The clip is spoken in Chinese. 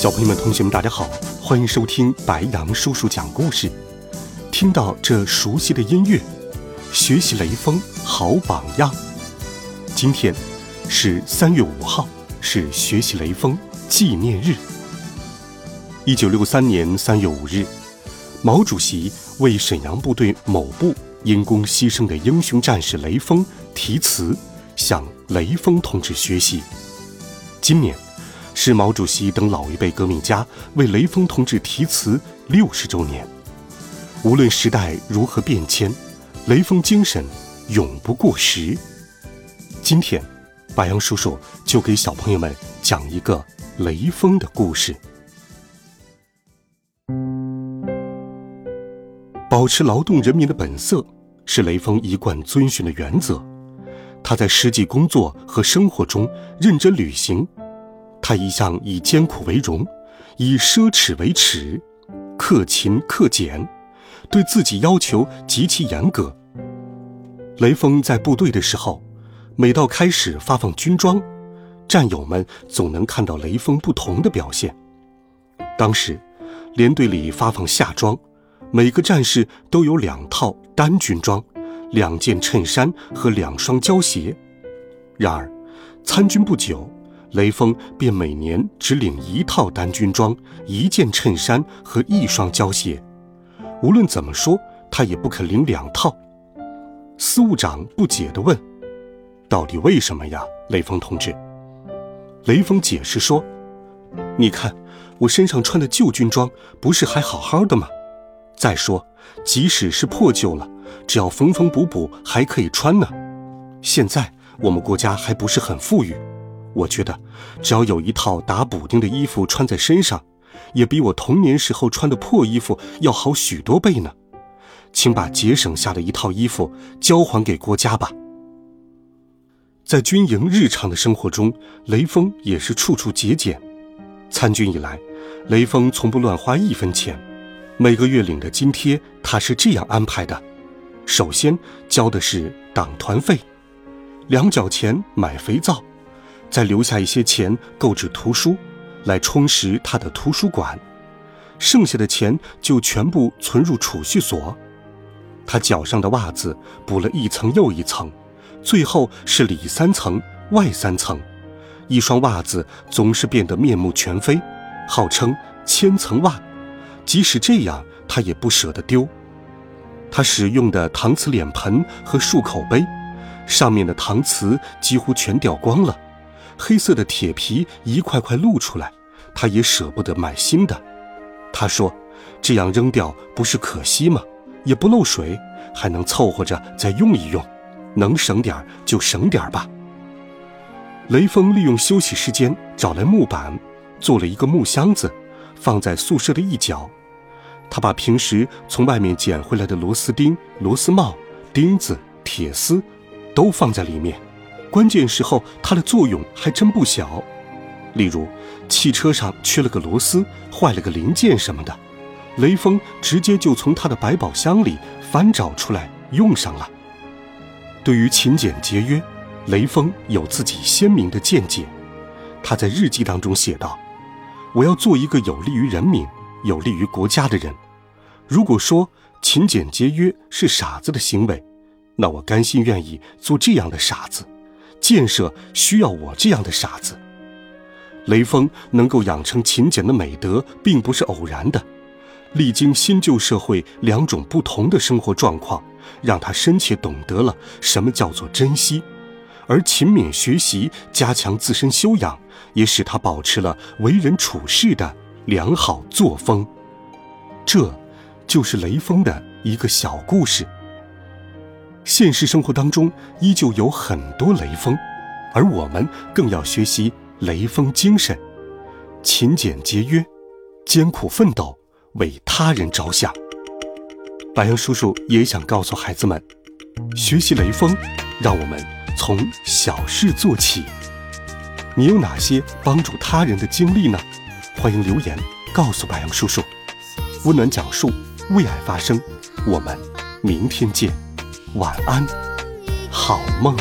小朋友们、同学们，大家好，欢迎收听白杨叔叔讲故事。听到这熟悉的音乐，学习雷锋好榜样。今天是三月五号，是学习雷锋纪念日。一九六三年三月五日，毛主席为沈阳部队某部因公牺牲的英雄战士雷锋题词，向雷锋同志学习。今年。是毛主席等老一辈革命家为雷锋同志题词六十周年。无论时代如何变迁，雷锋精神永不过时。今天，白杨叔叔就给小朋友们讲一个雷锋的故事。保持劳动人民的本色，是雷锋一贯遵循的原则。他在实际工作和生活中认真履行。他一向以艰苦为荣，以奢侈为耻，克勤克俭，对自己要求极其严格。雷锋在部队的时候，每到开始发放军装，战友们总能看到雷锋不同的表现。当时，连队里发放夏装，每个战士都有两套单军装，两件衬衫和两双胶鞋。然而，参军不久。雷锋便每年只领一套单军装、一件衬衫和一双胶鞋，无论怎么说，他也不肯领两套。司务长不解地问：“到底为什么呀，雷锋同志？”雷锋解释说：“你看，我身上穿的旧军装不是还好好的吗？再说，即使是破旧了，只要缝缝补补还可以穿呢。现在我们国家还不是很富裕。”我觉得，只要有一套打补丁的衣服穿在身上，也比我童年时候穿的破衣服要好许多倍呢。请把节省下的一套衣服交还给国家吧。在军营日常的生活中，雷锋也是处处节俭。参军以来，雷锋从不乱花一分钱。每个月领的津贴，他是这样安排的：首先交的是党团费，两角钱买肥皂。再留下一些钱购置图书，来充实他的图书馆，剩下的钱就全部存入储蓄所。他脚上的袜子补了一层又一层，最后是里三层外三层，一双袜子总是变得面目全非，号称千层袜。即使这样，他也不舍得丢。他使用的搪瓷脸盆和漱口杯，上面的搪瓷几乎全掉光了。黑色的铁皮一块块露出来，他也舍不得买新的。他说：“这样扔掉不是可惜吗？也不漏水，还能凑合着再用一用，能省点就省点吧。”雷锋利用休息时间找来木板，做了一个木箱子，放在宿舍的一角。他把平时从外面捡回来的螺丝钉、螺丝帽、钉子、铁丝，都放在里面。关键时候，它的作用还真不小。例如，汽车上缺了个螺丝，坏了个零件什么的，雷锋直接就从他的百宝箱里翻找出来用上了。对于勤俭节约，雷锋有自己鲜明的见解。他在日记当中写道：“我要做一个有利于人民、有利于国家的人。如果说勤俭节约是傻子的行为，那我甘心愿意做这样的傻子。”建设需要我这样的傻子。雷锋能够养成勤俭的美德，并不是偶然的。历经新旧社会两种不同的生活状况，让他深切懂得了什么叫做珍惜。而勤勉学习、加强自身修养，也使他保持了为人处事的良好作风。这，就是雷锋的一个小故事。现实生活当中，依旧有很多雷锋，而我们更要学习雷锋精神，勤俭节约，艰苦奋斗，为他人着想。白杨叔叔也想告诉孩子们，学习雷锋，让我们从小事做起。你有哪些帮助他人的经历呢？欢迎留言告诉白杨叔叔。温暖讲述，为爱发声。我们明天见，晚安，好梦。